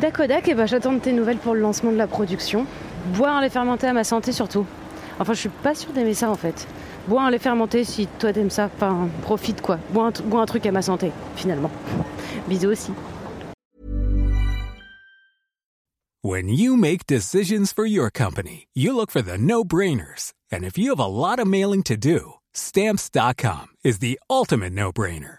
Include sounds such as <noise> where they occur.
Dakodak, et bah, j'attends de tes nouvelles pour le lancement de la production. Boire un lait fermenté à ma santé surtout. Enfin, je suis pas sûre d'aimer ça en fait. Bois un lait fermenté si toi t'aimes ça. Enfin, profite quoi. Bois un, bois un truc à ma santé, finalement. <laughs> Bisous aussi. When you make decisions for your company, you look for the no-brainers. And if you have a lot of mailing to do, stamps.com is the ultimate no-brainer.